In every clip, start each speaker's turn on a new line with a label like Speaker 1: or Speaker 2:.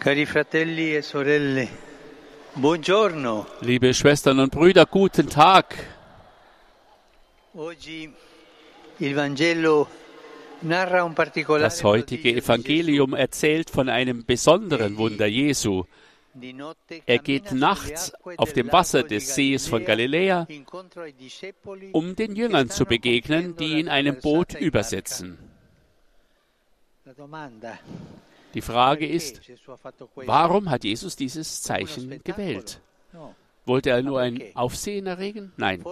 Speaker 1: Cari fratelli e sorelle, buongiorno.
Speaker 2: Liebe Schwestern und Brüder, guten Tag.
Speaker 1: Oggi il Vangelo
Speaker 2: Das heutige Evangelium erzählt von einem besonderen Wunder Jesu. Er geht nachts auf dem Wasser des Sees von Galiläa, um den Jüngern zu begegnen, die in einem Boot übersetzen. Die Frage ist, warum hat Jesus dieses Zeichen gewählt? Wollte er nur ein? Aufsehen erregen? Nein,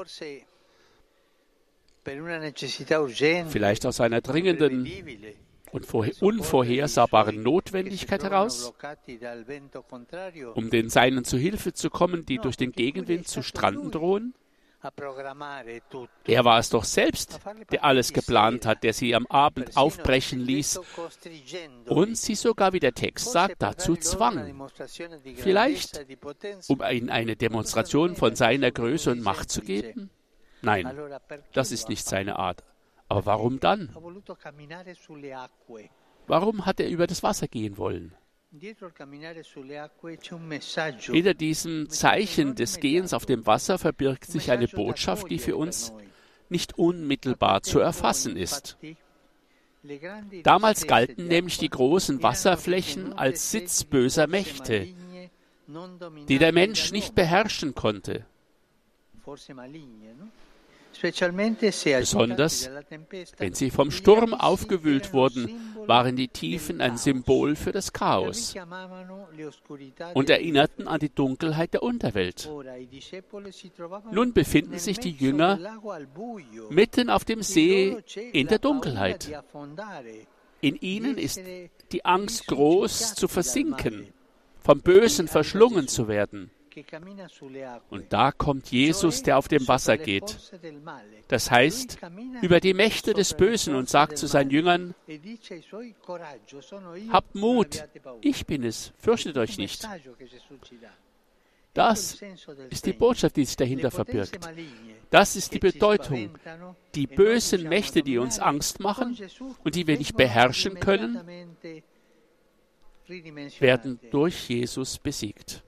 Speaker 2: vielleicht aus einer dringenden und vorhe- unvorhersehbaren Notwendigkeit heraus,
Speaker 1: um
Speaker 2: den Seinen zu Hilfe zu kommen, die durch den Gegenwind zu stranden drohen? Er war es doch selbst, der alles geplant hat, der sie am Abend aufbrechen ließ und sie sogar, wie der Text sagt, dazu zwang, Vielleicht, um ihnen eine Demonstration von seiner Größe und Macht zu geben? Nein, das ist nicht seine Art. Aber warum dann? Warum hat er über das Wasser gehen wollen? Hinter diesem Zeichen des Gehens auf dem Wasser verbirgt sich eine Botschaft, die für uns nicht unmittelbar zu erfassen ist. Damals galten nämlich die großen Wasserflächen als Sitz böser Mächte, die der Mensch nicht beherrschen konnte.
Speaker 1: Besonders
Speaker 2: Wenn sie vom Sturm aufgewühlt wurden, waren die Tiefen ein Symbol für das Chaos und erinnerten an die Dunkelheit der Unterwelt. Nun befinden sich die Jünger mitten auf dem See in der Dunkelheit. In ihnen ist die Angst groß zu versinken, vom Bösen verschlungen zu werden. Und da kommt Jesus, der auf dem Wasser geht. Das heißt, über die Mächte des Bösen und sagt zu seinen Jüngern, habt Mut, ich bin es, fürchtet euch nicht. Das ist die Botschaft, die sich dahinter verbirgt. Das ist die Bedeutung. Die bösen Mächte, die uns Angst machen und die wir nicht beherrschen können, werden durch Jesus besiegt.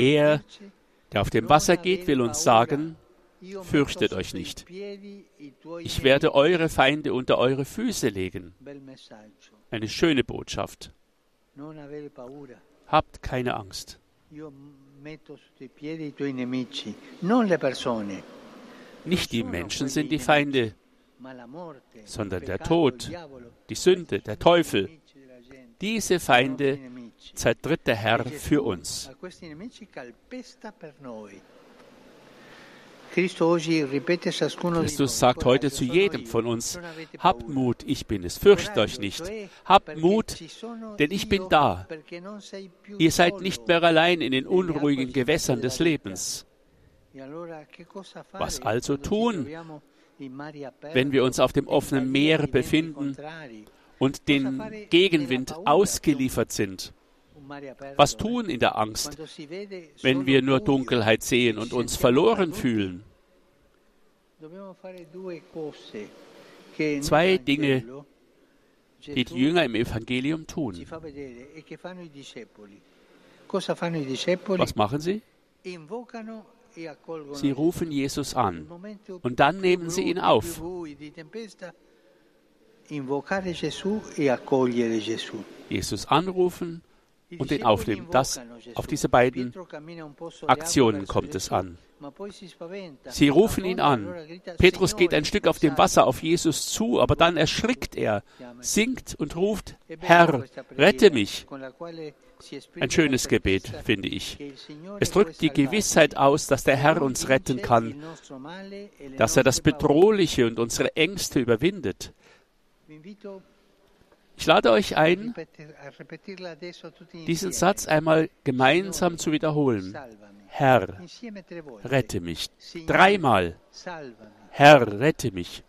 Speaker 2: Er, der auf dem Wasser geht, will uns sagen, fürchtet euch nicht. Ich werde eure Feinde unter eure Füße legen. Eine schöne Botschaft. Habt keine Angst. Nicht die Menschen sind die Feinde, sondern der Tod, die Sünde, der Teufel. Diese Feinde zertritt der Herr für uns. Christus sagt heute zu jedem von uns, habt Mut, ich bin es, fürchtet euch nicht. Habt Mut, denn ich bin da. Ihr seid nicht mehr allein in den unruhigen Gewässern des Lebens. Was also tun, wenn wir uns auf dem offenen Meer befinden und den Gegenwind ausgeliefert sind? Was tun in der Angst, wenn wir nur Dunkelheit sehen und uns verloren fühlen? Zwei Dinge, die die Jünger im Evangelium tun. Was machen sie? Sie rufen Jesus an und dann nehmen sie ihn auf. Jesus anrufen und ihn aufnehmen. Das, auf diese beiden Aktionen kommt es an. Sie rufen ihn an. Petrus geht ein Stück auf dem Wasser auf Jesus zu, aber dann erschrickt er, singt und ruft, Herr, rette mich. Ein schönes Gebet, finde ich. Es drückt die Gewissheit aus, dass der Herr uns retten kann, dass er das Bedrohliche und unsere Ängste überwindet. Ich lade euch ein, diesen Satz einmal gemeinsam zu wiederholen. Herr, rette mich. Dreimal. Herr, rette mich.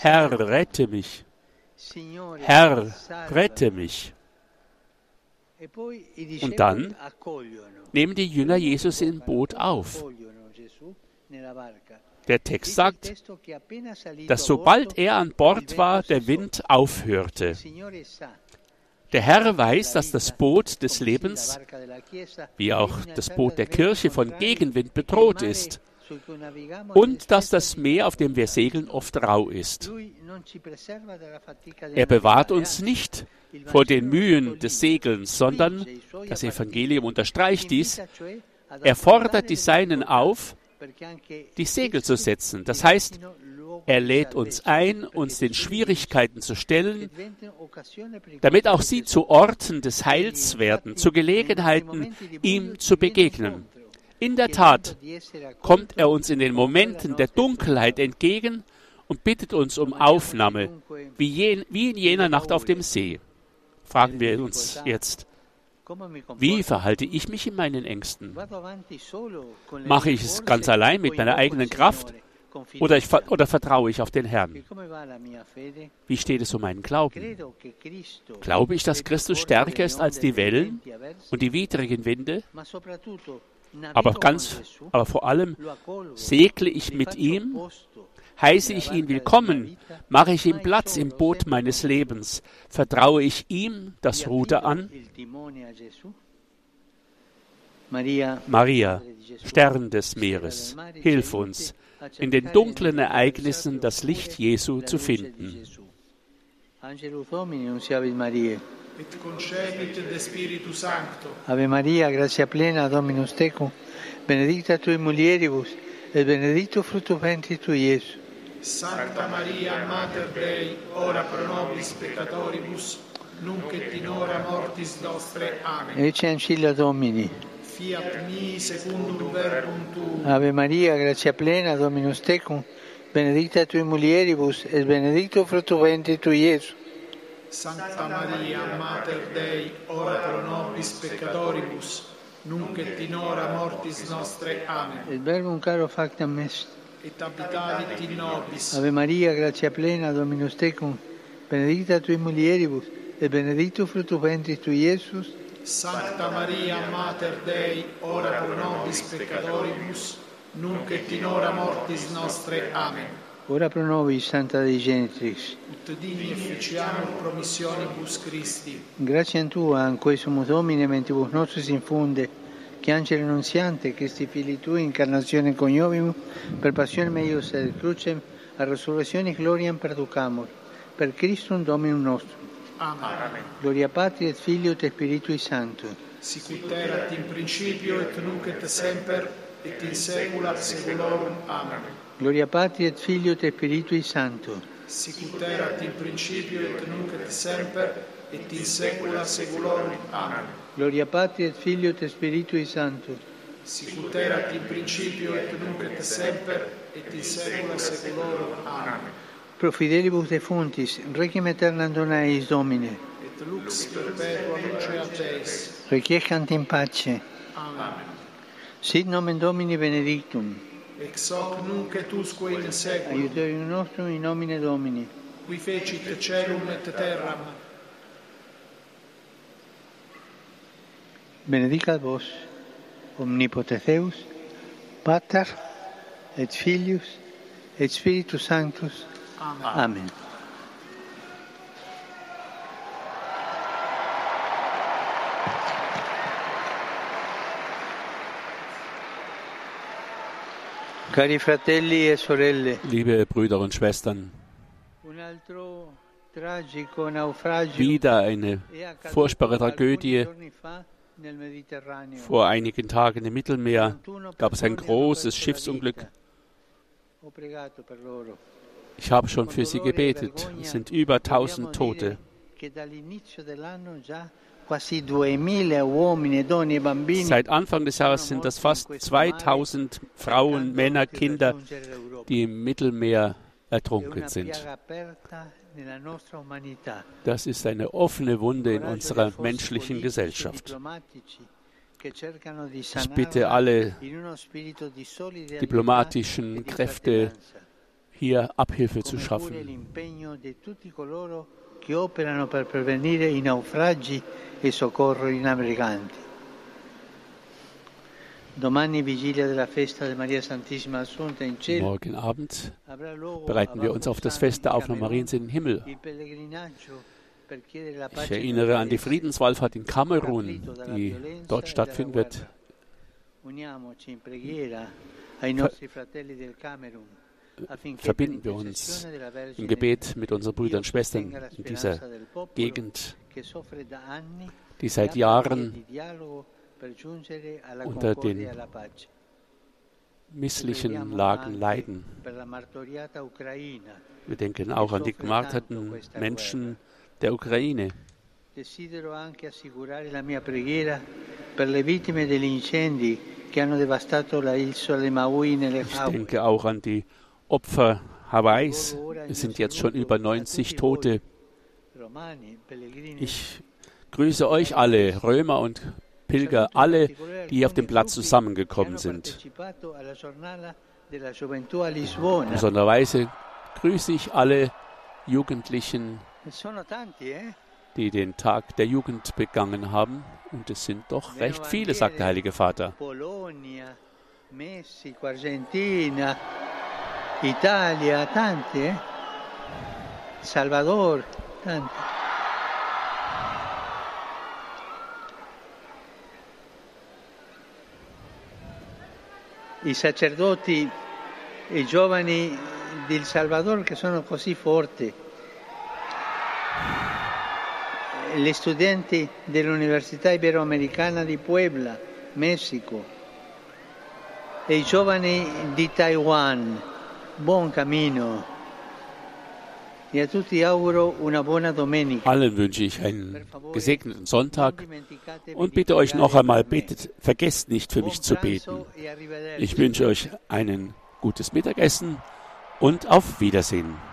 Speaker 2: Herr, rette mich. Herr, rette mich. Und dann nehmen die Jünger Jesus im Boot auf. Der Text sagt, dass sobald er an Bord war, der Wind aufhörte. Der Herr weiß, dass das Boot des Lebens, wie auch das Boot der Kirche, von Gegenwind bedroht ist und dass das Meer, auf dem wir segeln, oft rau ist. Er bewahrt uns nicht vor den Mühen des Segelns, sondern, das Evangelium unterstreicht dies, er fordert die Seinen auf, die Segel zu setzen. Das heißt, er lädt uns ein, uns den Schwierigkeiten zu stellen, damit auch sie zu Orten des Heils werden, zu Gelegenheiten, ihm zu begegnen. In der Tat kommt er uns in den Momenten der Dunkelheit entgegen und bittet uns um Aufnahme, wie, jen, wie in jener Nacht auf dem See. Fragen wir uns jetzt, wie verhalte ich mich in meinen Ängsten? Mache ich es ganz allein mit meiner eigenen Kraft oder, ich, oder vertraue ich auf den Herrn? Wie steht es um meinen Glauben? Glaube ich, dass Christus stärker ist als die Wellen und die widrigen Winde? Aber ganz, aber vor allem segle ich mit ihm, heiße ich ihn willkommen, mache ich ihm Platz im Boot meines Lebens, vertraue ich ihm das Ruder an. Maria, Stern des Meeres, hilf uns, in den dunklen Ereignissen das Licht Jesu zu finden. Et concepit de Spiritu Sancto. Ave Maria, gratia plena, Dominus tecum, benedicta tui mulieribus, et benedictus fructus ventris tui, Iesus. Sancta Maria, Mater Dei, ora pro nobis peccatoribus, nunc et in hora mortis nostre. Amen. Ecce ancilla Domini. Fiat mi secundum verbum tuum. Ave Maria, gratia plena, Dominus tecum, benedicta tui mulieribus, et benedictus fructus ventris tui, Iesus. Sancta Maria, Mater Dei, ora pro nobis peccatoribus, nunc et in hora mortis nostre. Amen. Il verbum caro factam est. Et abitavit in nobis. Ave Maria, gratia plena, Dominus tecum, benedicta tui mulieribus, et benedictus fructus ventris tui, Iesus. Sancta Maria, Mater Dei, ora pro nobis peccatoribus, nunc et in hora mortis nostre. Amen. Ora pro nobis, Santa Dei Genitrix. Ut digni efficiamur promissionibus Christi. Grazie a Tua, in cui sumus Domine, mentibus nostris infunde, che angelo annunziante, Christi fili Tui, incarnazione coniovimus, per passione meius et crucem, a resurrezione gloriam perducamur, per Christum Dominum nostrum. Amen. Gloria Patri et Filio et Spiritui Sancto. Sicut erat in principio et nunc et semper et in saecula saeculorum. Amen. Gloria Patri et Filio et Spiritui Sancto. Sicut erat in principio et nunc et semper et in saecula saeculorum. Amen. Gloria Patri et Filio et Spiritui Sancto. Sicut erat in principio et nunc et semper et in saecula saeculorum. Amen. Pro fidelibus defuntis, requiem aeternam dona eis Domine. Et lux perpetua luce Teis. Requiescant in pace. Amen. Sit nomen Domini benedictum ex hoc nunc et usque in seculum. Aiuterium nostrum in nomine Domini. Qui fecit celum et terram. Benedicat vos, omnipotens Deus, Pater, et Filius, et Spiritus Sanctus. Amen. Amen. E sorelle, liebe Brüder und Schwestern, wieder eine furchtbare Tragödie. Vor einigen Tagen im Mittelmeer gab es ein großes Schiffsunglück. Ich habe schon für sie gebetet. Es sind über 1000 Tote. Seit Anfang des Jahres sind das fast 2000 Frauen, Männer, Kinder, die im Mittelmeer ertrunken sind. Das ist eine offene Wunde in unserer menschlichen Gesellschaft. Ich bitte alle diplomatischen Kräfte, hier Abhilfe zu schaffen che operano per prevenire i naufragi e soccorro i naviganti. Morgen Abend bereiten wir uns auf das Fest der Aufnahme Mariens in den Himmel. Ich erinnere an die Friedenswallfahrt in Kamerun, die dort stattfinden wird. Verbinden wir uns im Gebet mit unseren Brüdern und Schwestern in dieser Gegend, die seit Jahren unter den misslichen Lagen leiden. Wir denken auch an die gemarterten Menschen der Ukraine. Ich denke auch an die Opfer Hawaiis. Es sind jetzt schon über 90 Tote. Ich grüße euch alle, Römer und Pilger, alle, die auf dem Platz zusammengekommen sind. Besonderweise grüße ich alle Jugendlichen, die den Tag der Jugend begangen haben. Und es sind doch recht viele, sagt der Heilige Vater. Messico, Argentina, Italia, tanti, eh? Salvador, tanti. I sacerdoti i giovani del Salvador che sono così forti, gli studenti dell'Università Iberoamericana di Puebla, Messico, e i giovani di Taiwan, buon cammino. Allen wünsche ich einen gesegneten Sonntag und bitte euch noch einmal, betet, vergesst nicht für mich zu beten. E ich wünsche euch ein gutes Mittagessen und auf Wiedersehen.